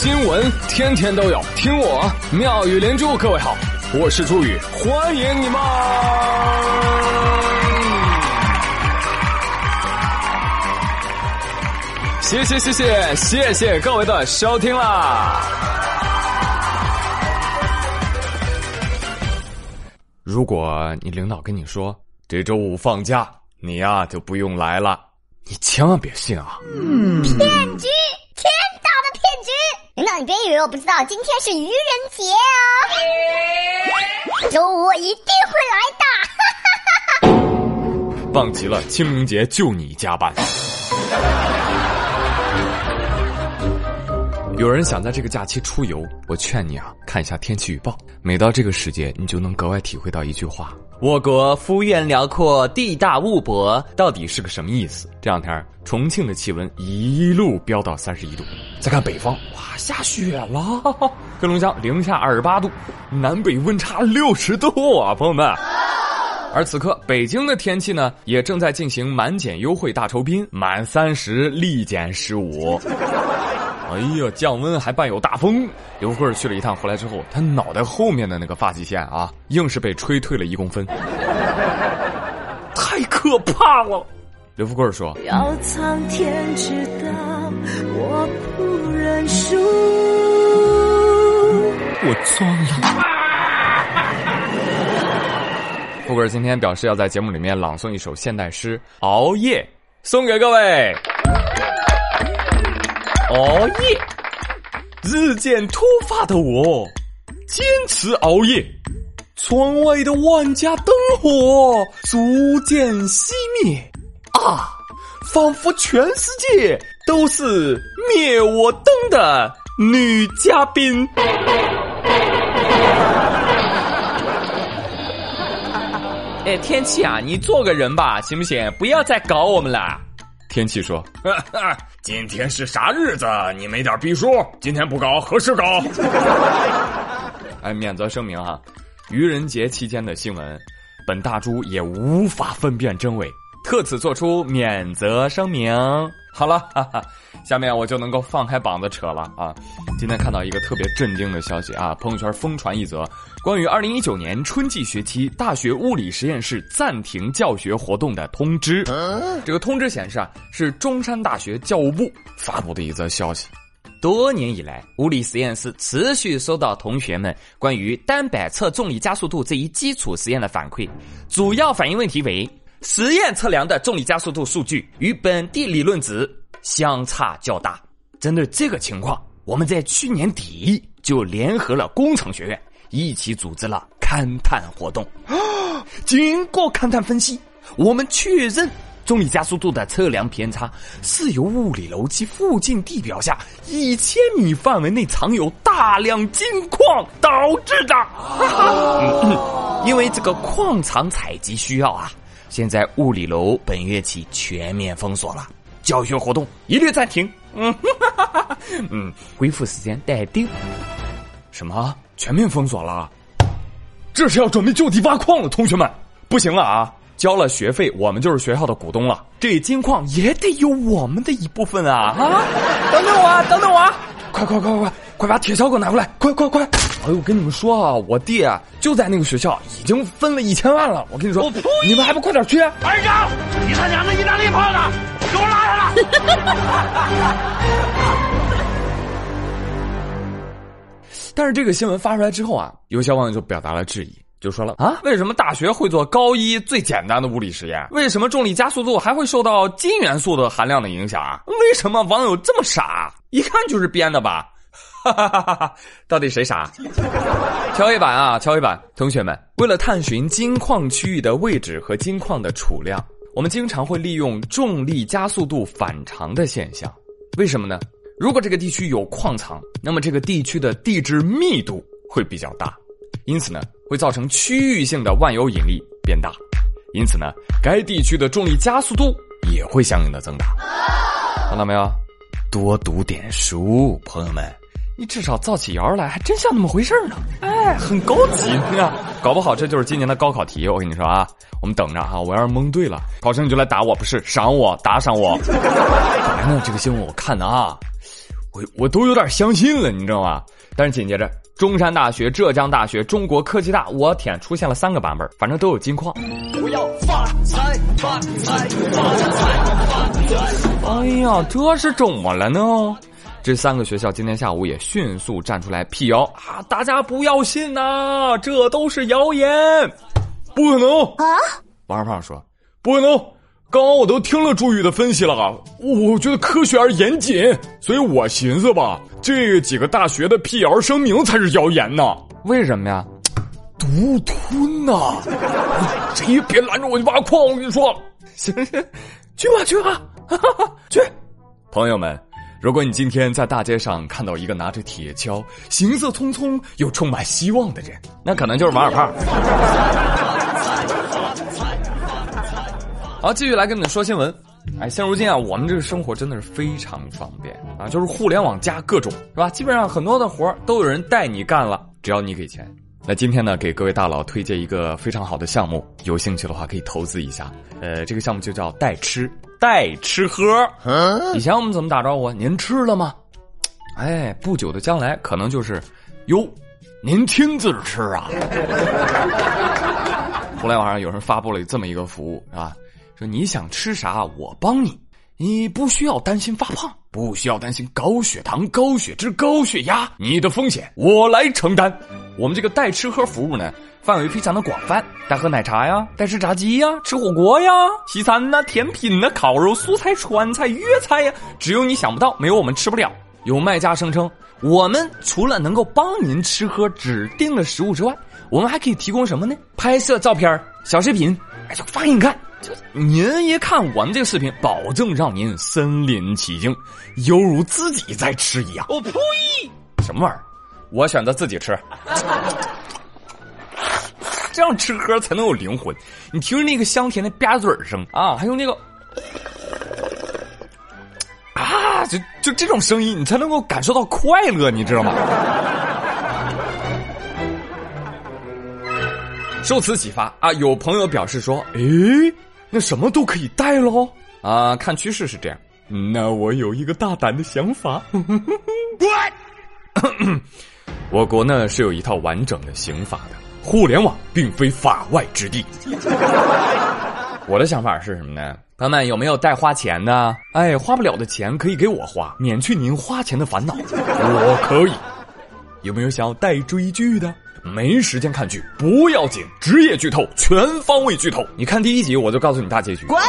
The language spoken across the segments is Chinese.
新闻天天都有，听我妙语连珠。各位好，我是朱宇，欢迎你们！谢谢谢谢谢谢各位的收听啦！如果你领导跟你说这周五放假，你呀就不用来了，你千万别信啊！骗局！领导，你别以为我不知道，今天是愚人节哦，周五我一定会来的。棒极了，清明节就你加班。有人想在这个假期出游，我劝你啊，看一下天气预报。每到这个时节，你就能格外体会到一句话：我国幅员辽阔，地大物博，到底是个什么意思？这两天重庆的气温一路飙到三十一度，再看北方，哇，下雪了！黑龙江零下二十八度，南北温差六十度啊，朋友们。而此刻，北京的天气呢，也正在进行满减优惠大酬宾，满三十立减十五。哎呀，降温还伴有大风。刘富贵去了一趟，回来之后，他脑袋后面的那个发际线啊，硬是被吹退了一公分，太可怕了。刘富贵说：“要苍天知道，我不认输。我错了。”富贵今天表示要在节目里面朗诵一首现代诗《熬夜》，送给各位。熬夜，日渐突发的我，坚持熬夜。窗外的万家灯火逐渐熄灭，啊，仿佛全世界都是灭我灯的女嘉宾。哎，天气啊，你做个人吧，行不行？不要再搞我们了。天气说：“ 今天是啥日子？你没点逼数？今天不搞，何时搞？” 哎，免责声明哈，愚人节期间的新闻，本大猪也无法分辨真伪，特此做出免责声明。好了，哈哈，下面我就能够放开膀子扯了啊！今天看到一个特别震惊的消息啊，朋友圈疯传一则关于二零一九年春季学期大学物理实验室暂停教学活动的通知。这个通知显示啊，是中山大学教务部发布的一则消息。多年以来，物理实验室持续收到同学们关于单摆测重力加速度这一基础实验的反馈，主要反映问题为。实验测量的重力加速度数据与本地理论值相差较大。针对这个情况，我们在去年底就联合了工程学院，一起组织了勘探活动。经过勘探分析，我们确认重力加速度的测量偏差是由物理楼梯附近地表下一千米范围内藏有大量金矿导致的。因为这个矿场采集需要啊。现在物理楼本月起全面封锁了，教学活动一律暂停。嗯，嗯，恢复时间待定。什么？全面封锁了？这是要准备就地挖矿了，同学们，不行了啊！交了学费，我们就是学校的股东了，这金矿也得有我们的一部分啊！啊，等等我，啊，等等我，啊！快快快快！快把铁锹给我拿过来！快快快！哎呦，我跟你们说啊，我弟啊就在那个学校，已经分了一千万了。我跟你说，你们还不快点去！班长，你他娘的意大利炮呢？给我拉上来！但是这个新闻发出来之后啊，有些网友就表达了质疑，就说了啊，为什么大学会做高一最简单的物理实验？为什么重力加速度还会受到金元素的含量的影响啊？为什么网友这么傻？一看就是编的吧？哈哈哈哈哈！到底谁傻？敲黑板啊，敲黑板！同学们，为了探寻金矿区域的位置和金矿的储量，我们经常会利用重力加速度反常的现象。为什么呢？如果这个地区有矿藏，那么这个地区的地质密度会比较大，因此呢，会造成区域性的万有引力变大，因此呢，该地区的重力加速度也会相应的增大。看到没有？多读点书，朋友们。你至少造起谣来，还真像那么回事呢。哎，很高级啊！搞不好这就是今年的高考题。我跟你说啊，我们等着哈。我要是蒙对了，考生你就来打我，不是赏我，打赏我。本来呢，这个新闻我看的啊，我我都有点相信了，你知道吗？但是紧接着，中山大学、浙江大学、中国科技大，我天，出现了三个版本，反正都有金矿。不要发财，发财，发财，发财！哎呀，这是怎么了呢？这三个学校今天下午也迅速站出来辟谣啊！大家不要信呐，这都是谣言，不可能啊！王二胖说：“不可能。”刚刚我都听了朱宇的分析了，我觉得科学而严谨，所以我寻思吧，这几个大学的辟谣声明才是谣言呢。为什么呀？独吞呐！谁别拦着我去挖矿，我跟你说。行行，去吧去吧，去。朋友们，如果你今天在大街上看到一个拿着铁锹、行色匆匆又充满希望的人，那可能就是王二胖。好，继续来跟你们说新闻。哎，现如今啊，我们这个生活真的是非常方便啊，就是互联网加各种，是吧？基本上很多的活都有人带你干了，只要你给钱。那今天呢，给各位大佬推荐一个非常好的项目，有兴趣的话可以投资一下。呃，这个项目就叫代吃，代吃喝。以前我们怎么打招呼？您吃了吗？哎，不久的将来可能就是，哟，您亲自吃啊。互联网上有人发布了这么一个服务，啊？说你想吃啥，我帮你，你不需要担心发胖，不需要担心高血糖、高血脂、高血压，你的风险我来承担。我们这个代吃喝服务呢，范围非常的广泛，但喝奶茶呀，但吃炸鸡呀，吃火锅呀，西餐呐，甜品呐，烤肉、素菜、川菜、粤菜呀，只有你想不到，没有我们吃不了。有卖家声称，我们除了能够帮您吃喝指定的食物之外，我们还可以提供什么呢？拍摄照片、小视频，哎，就发给你看。就您一看我们这个视频，保证让您身临其境，犹如自己在吃一样。我呸！什么玩意儿？我选择自己吃，这样吃喝才能有灵魂。你听着那个香甜的吧嘴声啊，还有那个啊，就就这种声音，你才能够感受到快乐，你知道吗？受此启发啊，有朋友表示说：“诶。”那什么都可以带喽啊！看趋势是这样，那我有一个大胆的想法。我国呢是有一套完整的刑法的，互联网并非法外之地。我的想法是什么呢？朋友们有没有带花钱的？哎，花不了的钱可以给我花，免去您花钱的烦恼。我可以。有没有想要带追剧的？没时间看剧不要紧，职业剧透，全方位剧透。你看第一集，我就告诉你大结局。滚！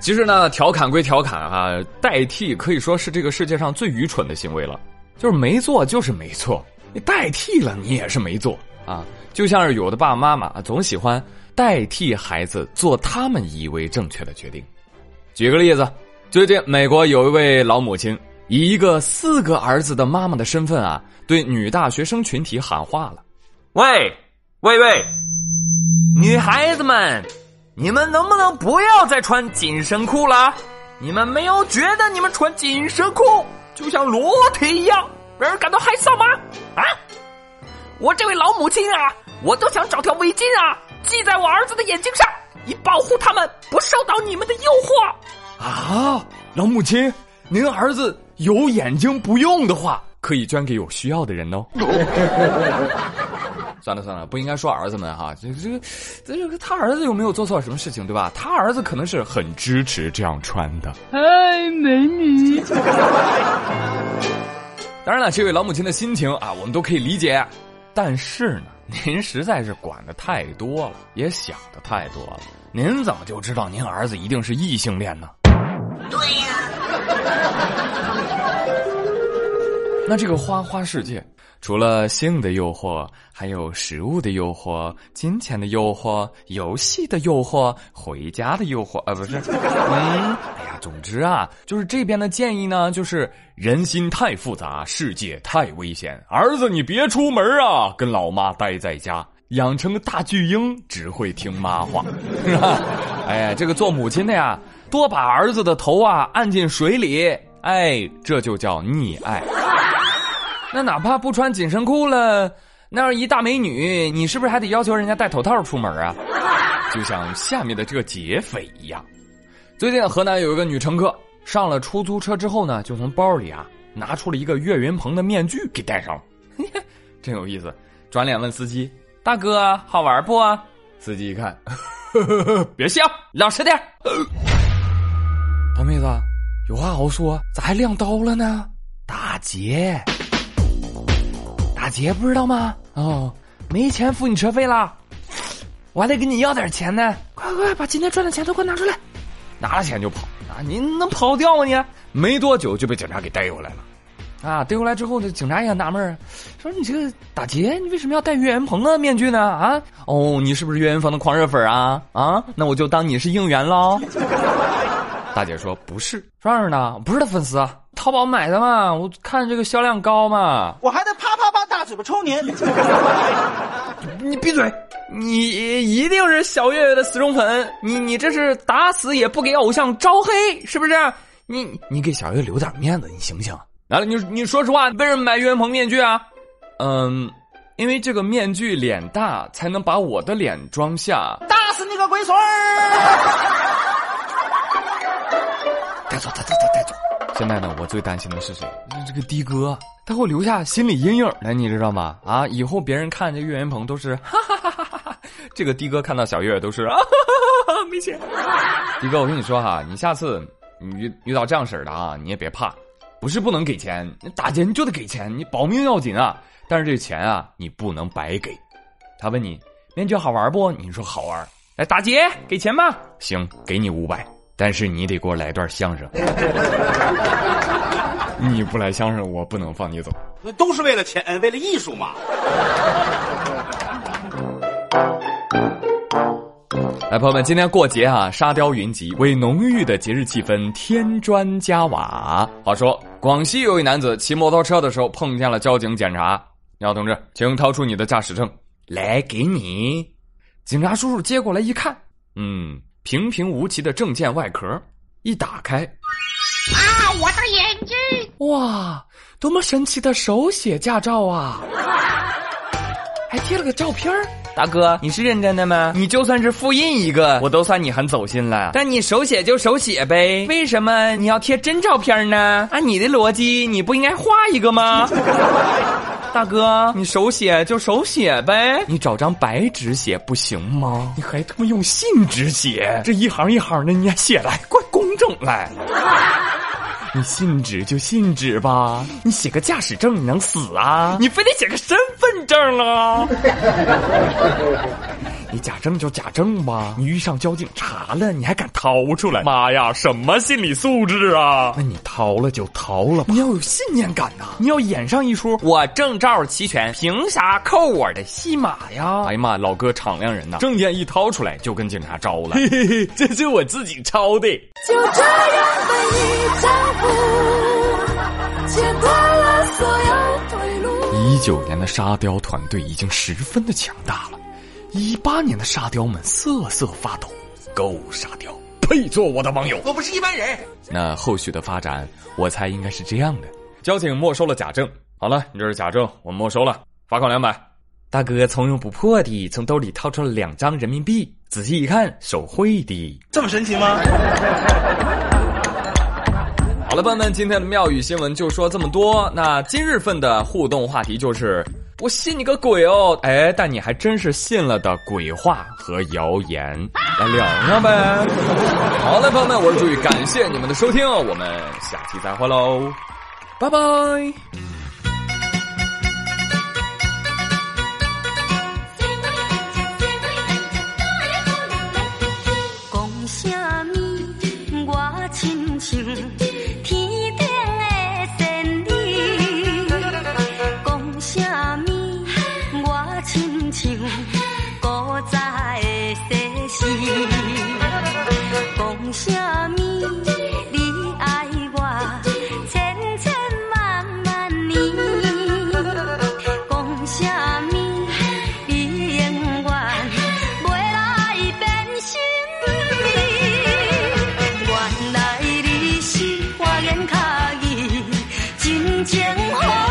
其实呢，调侃归调侃啊，代替可以说是这个世界上最愚蠢的行为了。就是没做就是没做，你代替了你也是没做啊。就像是有的爸爸妈妈总喜欢代替孩子做他们以为正确的决定。举个例子，最近美国有一位老母亲。以一个四个儿子的妈妈的身份啊，对女大学生群体喊话了：“喂，喂喂，女孩子们，你们能不能不要再穿紧身裤了？你们没有觉得你们穿紧身裤就像裸体一样，让人感到害臊吗？啊！我这位老母亲啊，我都想找条围巾啊，系在我儿子的眼睛上，以保护他们不受到你们的诱惑。啊，老母亲，您儿子。”有眼睛不用的话，可以捐给有需要的人哦。算了算了，不应该说儿子们哈，这这个这个他儿子又没有做错什么事情，对吧？他儿子可能是很支持这样穿的。哎，美女。当然了，这位老母亲的心情啊，我们都可以理解。但是呢，您实在是管的太多了，也想的太多了。您怎么就知道您儿子一定是异性恋呢？对呀。那这个花花世界，除了性的诱惑，还有食物的诱惑、金钱的诱惑、游戏的诱惑、回家的诱惑，啊，不是，嗯，哎呀，总之啊，就是这边的建议呢，就是人心太复杂，世界太危险，儿子你别出门啊，跟老妈待在家，养成个大巨婴，只会听妈话，是吧？哎，这个做母亲的呀，多把儿子的头啊按进水里，哎，这就叫溺爱。那哪怕不穿紧身裤了，那要一大美女，你是不是还得要求人家戴头套出门啊？就像下面的这个劫匪一样。最近河南有一个女乘客上了出租车之后呢，就从包里啊拿出了一个岳云鹏的面具给戴上了，真有意思。转脸问司机：“大哥，好玩不？”司机一看，呵呵呵别笑，老实点儿。大妹子，有话好说，咋还亮刀了呢？打劫，打劫不知道吗？哦，没钱付你车费了，我还得跟你要点钱呢。快快把今天赚的钱都给我拿出来！拿了钱就跑啊！你能跑掉吗你？没多久就被警察给逮回来了。啊，逮回来之后，这警察也纳闷儿，说你这个打劫，你为什么要戴岳云鹏的面具呢？啊，哦，你是不是岳云鹏的狂热粉啊？啊，那我就当你是应援喽。大姐说不是，说是呢，不是他粉丝，淘宝买的嘛，我看这个销量高嘛。我还得嘴巴抽你。你闭嘴！你一定是小岳岳的死忠粉，你你这是打死也不给偶像招黑，是不是？你你给小岳留点面子，你行不行？来了，你你说实话，为什么买岳云鹏面具啊？嗯，因为这个面具脸大，才能把我的脸装下。打死你个龟孙儿！带走，带走，带走！现在呢，我最担心的是谁？这个的哥，他会留下心理阴影的，你知道吗？啊，以后别人看这岳云鹏都是 哈哈哈哈哈，这个的哥看到小岳都是啊 哈哈哈哈没钱。的哥，我跟你说哈，你下次你遇遇到这样式儿的啊，你也别怕，不是不能给钱，你打劫你就得给钱，你保命要紧啊。但是这钱啊，你不能白给。他问你面具好玩不？你说好玩。来打劫，给钱吧。行，给你五百。但是你得给我来段相声，你不来相声，我不能放你走。那都是为了钱，为了艺术嘛。来，朋友们，今天过节啊，沙雕云集，为浓郁的节日气氛添砖加瓦。话说，广西有一男子骑摩托车的时候碰见了交警检查，你好同志，请掏出你的驾驶证，来给你。警察叔叔接过来一看，嗯。平平无奇的证件外壳一打开，啊！我的眼睛！哇，多么神奇的手写驾照啊！还贴了个照片大哥，你是认真的吗？你就算是复印一个，我都算你很走心了。但你手写就手写呗，为什么你要贴真照片呢？按你的逻辑，你不应该画一个吗？大哥，你手写就手写呗，你找张白纸写不行吗？你还他妈用信纸写，这一行一行的，你还写来怪工整来。你信纸就信纸吧，你写个驾驶证你能死啊？你非得写个身份证啊？你假证就假证吧，你遇上交警查了，你还敢掏出来？妈呀，什么心理素质啊？那你掏了就掏了吧，你要有信念感呐！你要演上一出，我证照齐全，凭啥扣我的戏码呀？哎呀妈，老哥敞亮人呐，证件一掏出来就跟警察招了，嘿嘿嘿，这是我自己抄的。就这样被你征服，切断了所有退路。一九年的沙雕团队已经十分的强大了。一八年的沙雕们瑟瑟发抖，Go 沙雕配做我的网友。我不是一般人。那后续的发展，我猜应该是这样的：交警没收了假证，好了，你这是假证，我们没收了，罚款两百。大哥从容不迫地从兜里掏出了两张人民币，仔细一看，手绘的，这么神奇吗？好了，朋友们，今天的妙语新闻就说这么多。那今日份的互动话题就是。我信你个鬼哦！哎，但你还真是信了的鬼话和谣言，来聊聊呗。好了，朋友们，我是朱宇，感谢你们的收听，我们下期再会喽，拜拜。鲜花